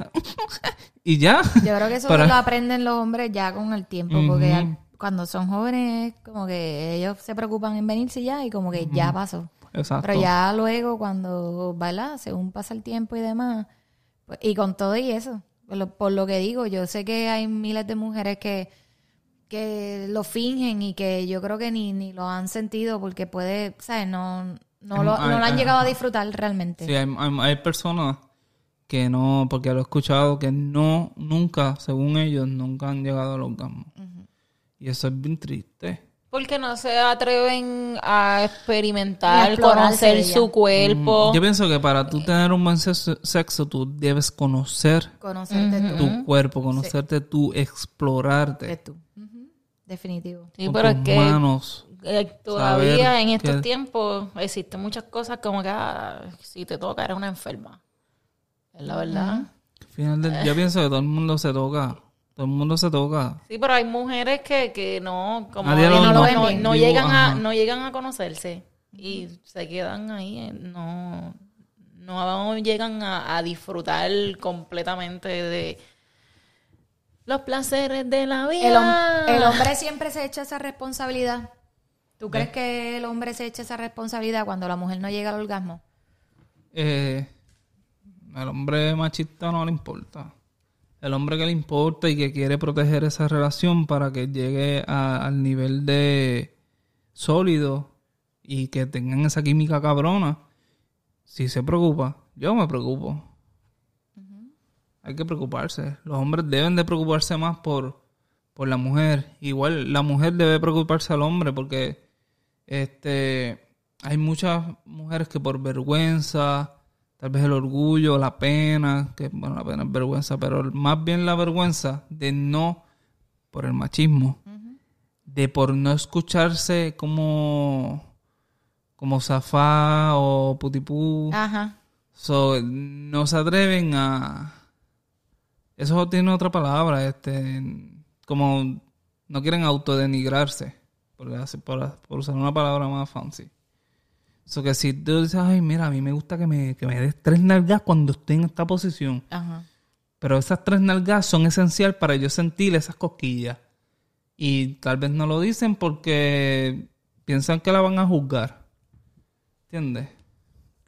Speaker 1: y ya.
Speaker 2: Yo creo que eso
Speaker 1: Pero-
Speaker 2: lo aprenden los hombres ya con el tiempo, porque cuando son jóvenes, como que ellos se preocupan en venirse ya y como que ya pasó.
Speaker 1: Exacto.
Speaker 2: Pero ya luego, cuando, ¿verdad? Según pasa el tiempo y demás, pues, y con todo y eso, por lo, por lo que digo, yo sé que hay miles de mujeres que, que lo fingen y que yo creo que ni, ni lo han sentido porque puede, ¿sabes? No, no, lo,
Speaker 1: Hay-
Speaker 2: no lo han
Speaker 1: hay-
Speaker 2: llegado a disfrutar realmente.
Speaker 1: Sí, hay, hay- personas que no, porque lo he escuchado, que no, nunca, según ellos, nunca han llegado al orgasmo. Y eso es bien triste.
Speaker 3: Porque no se atreven a experimentar,
Speaker 2: a
Speaker 3: conocer
Speaker 2: ella.
Speaker 3: su cuerpo.
Speaker 1: Yo pienso que para tú tener un buen sexo, tú debes conocer
Speaker 2: Conocerte tú.
Speaker 1: tu cuerpo, conocerte tú,
Speaker 2: de
Speaker 1: explorarte.
Speaker 2: tú. Definitivo.
Speaker 3: Sí,
Speaker 1: con
Speaker 3: pero es que
Speaker 1: manos.
Speaker 3: eh, todavía en estos
Speaker 1: que-
Speaker 3: tiempos existen muchas cosas como que ah, si te toca eres una enferma. Es la verdad.
Speaker 1: Final del- yo pienso que todo el mundo se toca. Todo el mundo se toca.
Speaker 3: Sí, pero hay mujeres que, que no, como
Speaker 1: Nadie
Speaker 3: no,
Speaker 1: lo-
Speaker 3: no,
Speaker 2: no
Speaker 3: no- llegan a, no llegan a conocerse y se quedan ahí, eh, no, no llegan a, a disfrutar completamente de los placeres de la vida.
Speaker 2: El, hom- el hombre siempre se echa esa responsabilidad. ¿Tú crees que el hombre se echa esa responsabilidad cuando la mujer no llega al orgasmo?
Speaker 1: Eh, al hombre machista no le importa. El hombre que le importa y que quiere proteger esa relación para que llegue a- al nivel de sólido y que tengan esa química cabrona, si se preocupa, yo me preocupo. Hay que preocuparse. Los hombres deben de preocuparse más por, por la mujer. Igual la mujer debe preocuparse al hombre porque este hay muchas mujeres que por vergüenza, tal vez el orgullo, la pena, que bueno, la pena es vergüenza, pero más bien la vergüenza de no, por el machismo, de por no escucharse como, como zafá o putipú.
Speaker 2: Ajá.
Speaker 1: So, no se atreven a... Eso tiene otra palabra, este... Como no quieren autodenigrarse, por, por, por usar una palabra más fancy. So que si tú dices, ay, mira, a mí me gusta que me, que me des tres nalgas cuando estoy en esta posición.
Speaker 2: Ajá.
Speaker 1: Pero esas tres nalgas son esenciales para yo sentir esas cosquillas. Y tal vez no lo dicen porque piensan que la van a juzgar. ¿Entiendes?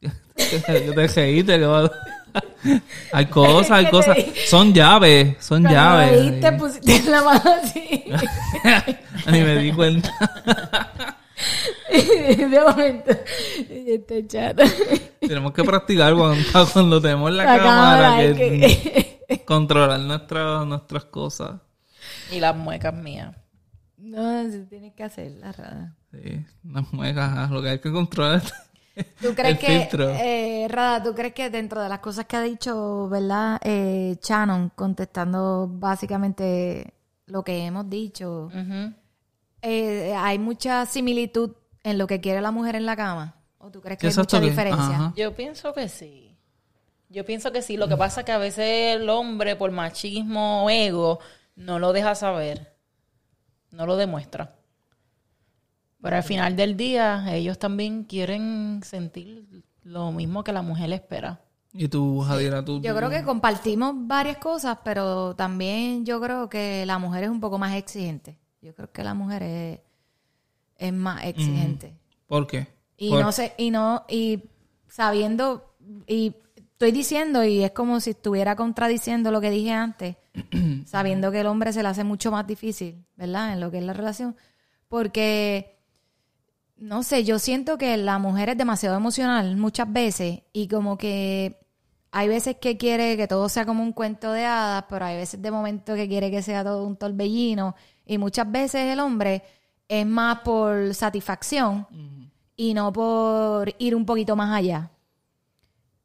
Speaker 1: Yo te que va- Hay cosas, hay
Speaker 2: ¿Qué te
Speaker 1: cosas. Son llaves, son
Speaker 2: Cuando
Speaker 1: llaves.
Speaker 2: me viste, pusiste la mano así.
Speaker 1: Ni me di cuenta.
Speaker 2: de momento. Este chat.
Speaker 1: Tenemos que practicar cuando, cuando tenemos la,
Speaker 2: La
Speaker 1: cámara,
Speaker 2: cámara,
Speaker 1: que,
Speaker 2: es
Speaker 1: controlar nuestras nuestras cosas.
Speaker 3: Y las muecas mías.
Speaker 2: No, tienes que hacerla, Rada.
Speaker 1: Sí, unas muecas, lo que hay que controlar.
Speaker 2: ¿Tú crees
Speaker 1: El
Speaker 2: que,
Speaker 1: filtro.
Speaker 2: eh, Rada, tú crees que dentro de las cosas que ha dicho, ¿verdad? Eh, Shannon, contestando básicamente lo que hemos dicho, eh, ¿hay mucha similitud en lo que quiere la mujer en la cama? ¿O tú crees que hay mucha diferencia?
Speaker 1: ajá.
Speaker 3: Yo pienso que sí. Yo pienso que sí. Lo que pasa es que a veces el hombre, por machismo o ego, no lo deja saber. No lo demuestra. Pero al final del día, ellos también quieren sentir lo mismo que la mujer espera.
Speaker 1: Y tú, Jadira, tú...
Speaker 2: Yo creo que compartimos varias cosas, pero también yo creo que la mujer es un poco más exigente. Yo creo que la mujer es, es más exigente.
Speaker 1: ¿Por qué?
Speaker 2: Y
Speaker 1: Por-
Speaker 2: no sé, y no, y sabiendo, y estoy diciendo, y es como si estuviera contradiciendo lo que dije antes, sabiendo que el hombre se le hace mucho más difícil, ¿verdad? En lo que es la relación. Porque, no sé, yo siento que la mujer es demasiado emocional muchas veces, y como que hay veces que quiere que todo sea como un cuento de hadas, pero hay veces de momento que quiere que sea todo un torbellino, y muchas veces el hombre es más por satisfacción y no por ir un poquito más allá.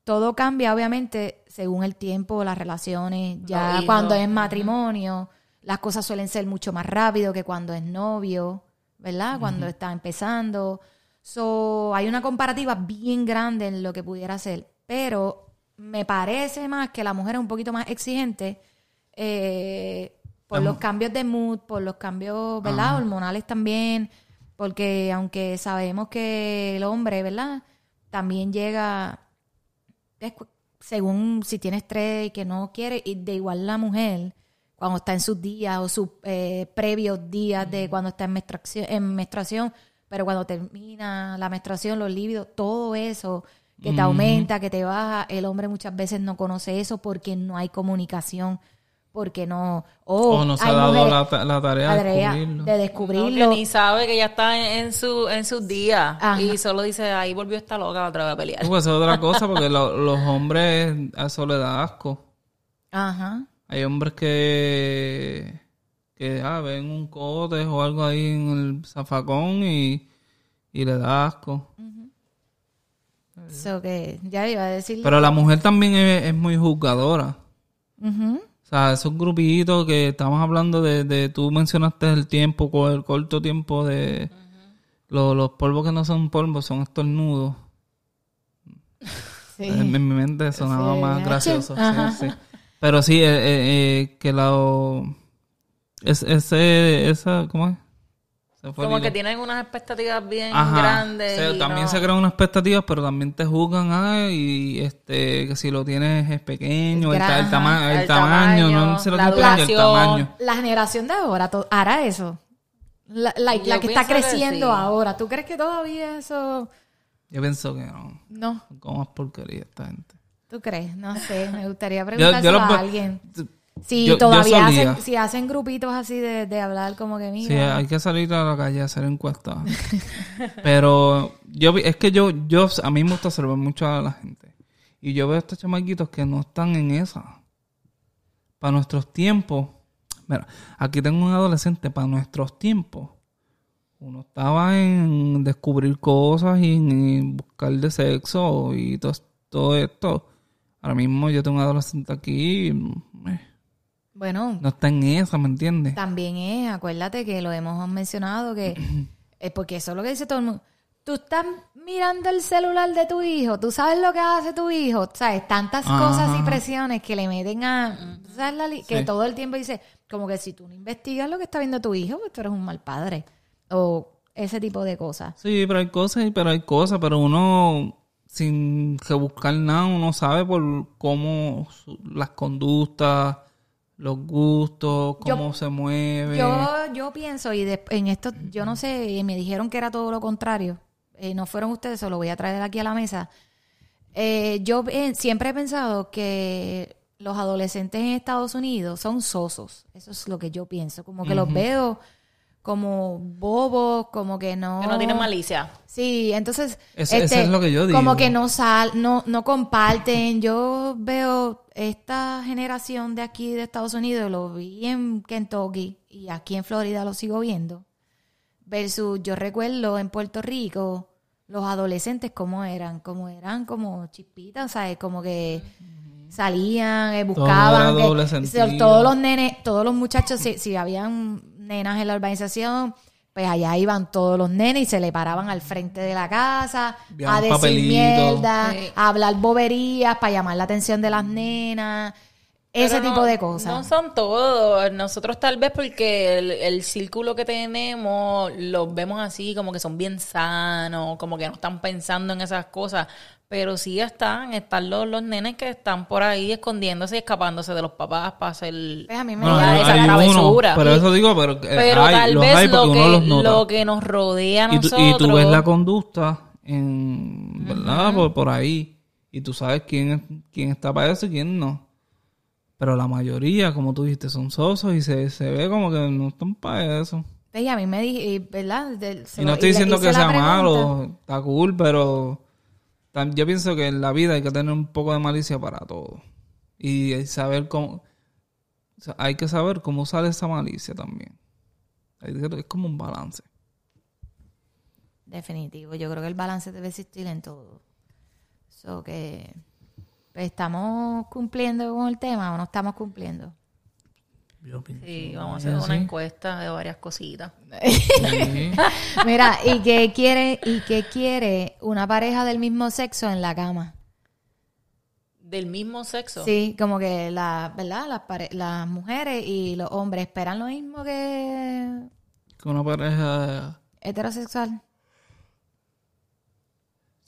Speaker 2: Todo cambia, obviamente, según el tiempo, las relaciones. Ya cuando es matrimonio, las cosas suelen ser mucho más rápido que cuando es novio, ¿verdad? Cuando está empezando. So, hay una comparativa bien grande en lo que pudiera ser. Pero me parece más que la mujer es un poquito más exigente eh, por
Speaker 1: La
Speaker 2: los cambios de mood, por los cambios, ¿verdad? Hormonales también. Porque aunque sabemos que el hombre, ¿verdad? También llega, según si tiene estrés y que no quiere, y de igual la mujer, cuando está en sus días o sus eh, previos días de cuando está en menstruación, en menstruación, pero cuando termina la menstruación, los líbidos, todo eso que te aumenta, que te baja, el hombre muchas veces no conoce eso porque no hay comunicación, porque no... Oh,
Speaker 1: o no se ha dado la, ta- la tarea de
Speaker 2: tarea
Speaker 1: descubrirlo.
Speaker 2: de
Speaker 3: No,
Speaker 2: descubrirlo.
Speaker 3: que ni sabe que ya está en, en su, en sus días.
Speaker 2: Ajá.
Speaker 3: Y solo dice, ahí volvió esta loca otra vez a pelear.
Speaker 1: Pues es otra cosa, porque lo- los hombres a eso le da asco.
Speaker 2: Ajá.
Speaker 1: Hay hombres que, que ah, ven un cote o algo ahí en el zafacón y, y le da asco.
Speaker 2: So que ya iba a decir.
Speaker 1: Pero la mujer también es, es muy juzgadora.
Speaker 2: Ujú.
Speaker 1: O sea, esos grupitos que estamos hablando de, de tú mencionaste el tiempo, el corto tiempo de los, los polvos que no son polvos, son estornudos.
Speaker 2: Sí.
Speaker 1: En, mi mente sonaba
Speaker 2: Sí.
Speaker 1: más gracioso. sí. Pero sí, eh, eh, eh, que la... Es, ese, esa, ¿cómo es?
Speaker 3: Como que tienen unas expectativas bien
Speaker 1: Ajá.
Speaker 3: grandes.
Speaker 1: También
Speaker 3: no-
Speaker 1: se crean unas expectativas, pero también te juzgan, ah, y este, que si lo tienes es pequeño, el, tama- el
Speaker 3: El
Speaker 1: tamaño,
Speaker 3: tamaño,
Speaker 1: no se lo
Speaker 3: la
Speaker 1: tienes pequeño, el tamaño.
Speaker 2: La generación de ahora hará eso. La, la- que está
Speaker 3: que
Speaker 2: creciendo
Speaker 3: sí.
Speaker 2: ahora. ¿Tú crees que todavía eso.?
Speaker 1: Yo pienso que no.
Speaker 2: No.
Speaker 1: Como más porquería esta gente.
Speaker 2: ¿Tú crees? No sé. Me gustaría preguntárselo
Speaker 1: yo lo-
Speaker 2: a alguien. Si
Speaker 1: yo-
Speaker 2: todavía hacen, si hacen grupitos así de, de hablar como que
Speaker 1: Sí,
Speaker 2: mira.
Speaker 1: hay que salir a la calle a hacer encuestas. Pero yo es que yo, yo a mí me gusta observar mucho a la gente. Y yo veo a estos chamaquitos que no están en esa. Para nuestros tiempos. Mira, aquí tengo un adolescente. Para nuestros tiempos. Uno estaba en descubrir cosas y en buscar de sexo y todo, todo esto. Ahora mismo yo tengo un adolescente aquí. y, eh,
Speaker 2: Bueno,
Speaker 1: no está en esa, ¿me entiendes?
Speaker 2: También es, acuérdate que lo hemos mencionado, que es porque eso es lo que dice todo el mundo. Tú estás mirando el celular de tu hijo, tú sabes lo que hace tu hijo, sabes, tantas
Speaker 1: Ajá.
Speaker 2: cosas y presiones que le meten a, ¿sabes la li- que todo el tiempo dice, como que si tú no investigas lo que está viendo tu hijo, pues tú eres un mal padre. O ese tipo de cosas.
Speaker 1: Sí, pero hay cosas, pero hay cosas, pero uno sin que buscar nada, uno sabe por cómo su- las conductas, los gustos,
Speaker 2: Yo-
Speaker 1: cómo se mueve.
Speaker 2: Yo, yo pienso, y de- en esto, yo no sé, y me dijeron que era todo lo contrario. Eh, no fueron ustedes, se lo voy a traer aquí a la mesa. Eh, yo eh, siempre he pensado que los adolescentes en Estados Unidos son sosos. Eso es lo que yo pienso. Como que los veo como bobos, como que no...
Speaker 3: Que no tienen malicia.
Speaker 2: Sí, entonces...
Speaker 1: Eso- eso es lo que yo digo.
Speaker 2: Como que no sal, no, no comparten. Yo veo esta generación de aquí de Estados Unidos, lo vi en Kentucky y aquí en Florida lo sigo viendo. Versus, yo recuerdo en Puerto Rico, los adolescentes cómo eran, como eran como chispitas, ¿sabes? Como que salían, eh, buscaban. so- todos los nenes, todos los muchachos, si, si habían nenas en la urbanización, pues allá iban todos los nenes y se le paraban al frente de la casa a decir mierda,
Speaker 3: Sí.
Speaker 2: a hablar boberías para llamar la atención de las nenas, ese
Speaker 3: Pero
Speaker 2: tipo
Speaker 3: no-
Speaker 2: de cosas.
Speaker 3: No son todos. Nosotros tal vez porque el, el círculo que tenemos los vemos así, como que son bien sanos, como que no están pensando en esas cosas. Pero sí están, están los, los nenes que están por ahí escondiéndose y escapándose de los papás para hacer
Speaker 2: Pues a mí me
Speaker 1: No, hay,
Speaker 3: esa
Speaker 1: hay uno,
Speaker 3: travesura.
Speaker 1: pero eso digo, pero, eh,
Speaker 3: Pero
Speaker 1: hay,
Speaker 3: tal
Speaker 1: los
Speaker 3: vez lo
Speaker 1: los
Speaker 3: que,
Speaker 1: nota.
Speaker 3: lo que nos rodea a
Speaker 1: y, tú,
Speaker 3: nosotros...
Speaker 1: y tú ves la conducta en, ¿verdad? por, por ahí. Y tú sabes quién, es- quién está para eso y quién no. Pero la mayoría, como tú dijiste, son sosos y se, se ve como que no están para eso.
Speaker 2: Y a mí me dije, ¿verdad? De- se
Speaker 1: Y no estoy diciendo que sea
Speaker 2: pregunta.
Speaker 1: malo, está cool, pero yo pienso que en la vida hay que tener un poco de malicia para todo. Y saber cómo... hay que saber cómo sale esa malicia también. Es como un balance.
Speaker 2: Definitivo, yo creo que el balance debe existir en todo. So que pues, estamos cumpliendo con el tema o no estamos cumpliendo.
Speaker 3: Sí, vamos a hacer una encuesta de varias cositas.
Speaker 1: Sí.
Speaker 2: Mira, ¿y qué quiere y qué quiere una pareja del mismo sexo en la cama?
Speaker 3: Del mismo sexo.
Speaker 2: Sí, como que la, ¿verdad? Las, pare- las mujeres y los hombres esperan lo mismo que
Speaker 1: Que una pareja...
Speaker 2: heterosexual.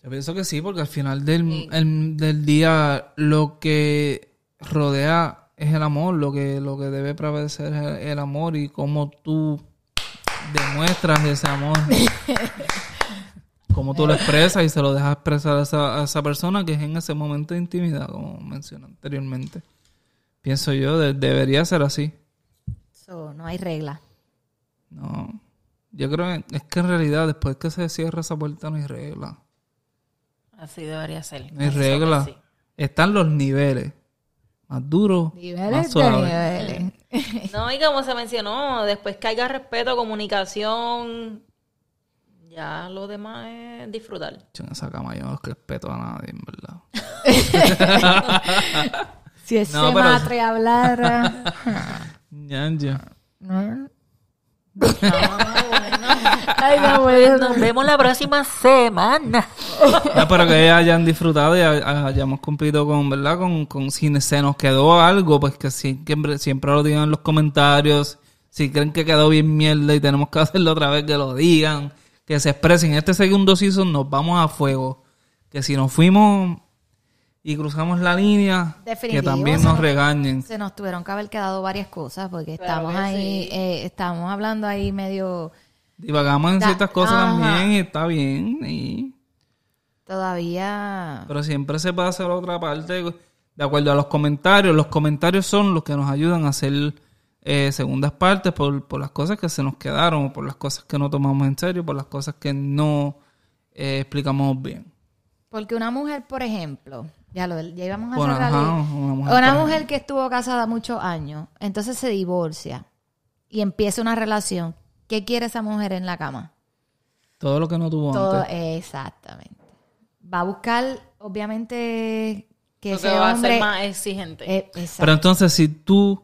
Speaker 1: Yo pienso que sí, porque al final del, el- del día lo que rodea es el amor, lo que, lo que debe prevalecer es el, el amor y cómo tú demuestras ese amor. cómo tú lo expresas y se lo dejas expresar a esa, a esa persona que es en ese momento de intimidad, como mencioné anteriormente. Pienso yo, de- debería ser así.
Speaker 2: So, no hay regla.
Speaker 1: No. Yo creo que es que en realidad después que se cierra esa puerta no hay regla.
Speaker 3: Así debería ser.
Speaker 1: No hay regla. Están los niveles. Más duros, más
Speaker 2: Niveles de
Speaker 1: suaves.
Speaker 2: niveles.
Speaker 3: No, y como se mencionó, después que haya respeto, comunicación, ya lo demás es disfrutar.
Speaker 1: Yo en esa cama yo no respeto a nadie, en verdad.
Speaker 2: Si ese
Speaker 1: No, pero-
Speaker 2: matre hablara.
Speaker 1: Ya, ya.
Speaker 2: ¿no? Ay, no puedo.
Speaker 3: Nos vemos la próxima semana.
Speaker 1: Ya, pero que hayan disfrutado y ha- hayamos cumplido con, ¿verdad? Con, con si se nos quedó algo, pues que siempre, siempre lo digan en los comentarios. Si creen que quedó bien mierda y tenemos que hacerlo otra vez, que lo digan. Que se expresen. En este segundo season nos vamos a fuego. Que si nos fuimos y cruzamos la línea, que también nos
Speaker 2: nos-
Speaker 1: regañen.
Speaker 2: Se nos tuvieron que haber quedado varias cosas porque
Speaker 3: Claro
Speaker 2: estamos ahí,
Speaker 3: sí.
Speaker 2: eh, estamos hablando ahí medio
Speaker 1: Divagamos en
Speaker 2: Da-
Speaker 1: ciertas cosas
Speaker 2: ajá.
Speaker 1: también y está bien. Y...
Speaker 2: todavía.
Speaker 1: Pero siempre se puede hacer otra parte de acuerdo a los comentarios. Los comentarios son los que nos ayudan a hacer eh, segundas partes por, por las cosas que se nos quedaron, o por las cosas que no tomamos en serio, por las cosas que no eh, explicamos bien.
Speaker 2: Porque una mujer, por ejemplo, ya lo ya íbamos a
Speaker 1: Bueno,
Speaker 2: cerrar.
Speaker 1: ajá,
Speaker 2: ahí.
Speaker 1: una mujer,
Speaker 2: Una mujer que estuvo casada muchos años, entonces se divorcia y empieza una relación. ¿Qué quiere esa mujer en la cama?
Speaker 1: Todo lo que no tuvo
Speaker 2: Todo,
Speaker 1: antes.
Speaker 2: exactamente. Va a buscar, obviamente, que
Speaker 3: Lo que
Speaker 2: ese
Speaker 3: va a ser más exigente.
Speaker 2: eh.
Speaker 1: Pero entonces, si tú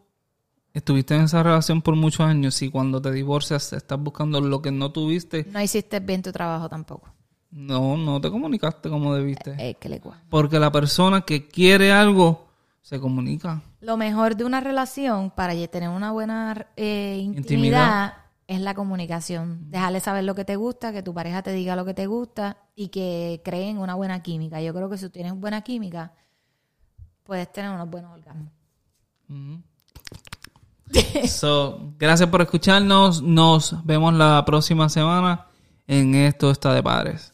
Speaker 1: estuviste en esa relación por muchos años y cuando te divorcias estás buscando lo que no tuviste,
Speaker 2: no hiciste bien tu trabajo tampoco.
Speaker 1: No, no te comunicaste como debiste.
Speaker 2: Eh, que le
Speaker 1: Porque la persona que quiere algo se comunica.
Speaker 2: Lo mejor de una relación para tener una buena eh, intimidad,
Speaker 1: Intimidad.
Speaker 2: es la comunicación. Dejarle saber lo que te gusta, que tu pareja te diga lo que te gusta y que creen una buena química. Yo creo que si tú tienes buena química, puedes tener unos buenos orgasmos.
Speaker 1: So, gracias por escucharnos. Nos vemos la próxima semana en Esto está de padres.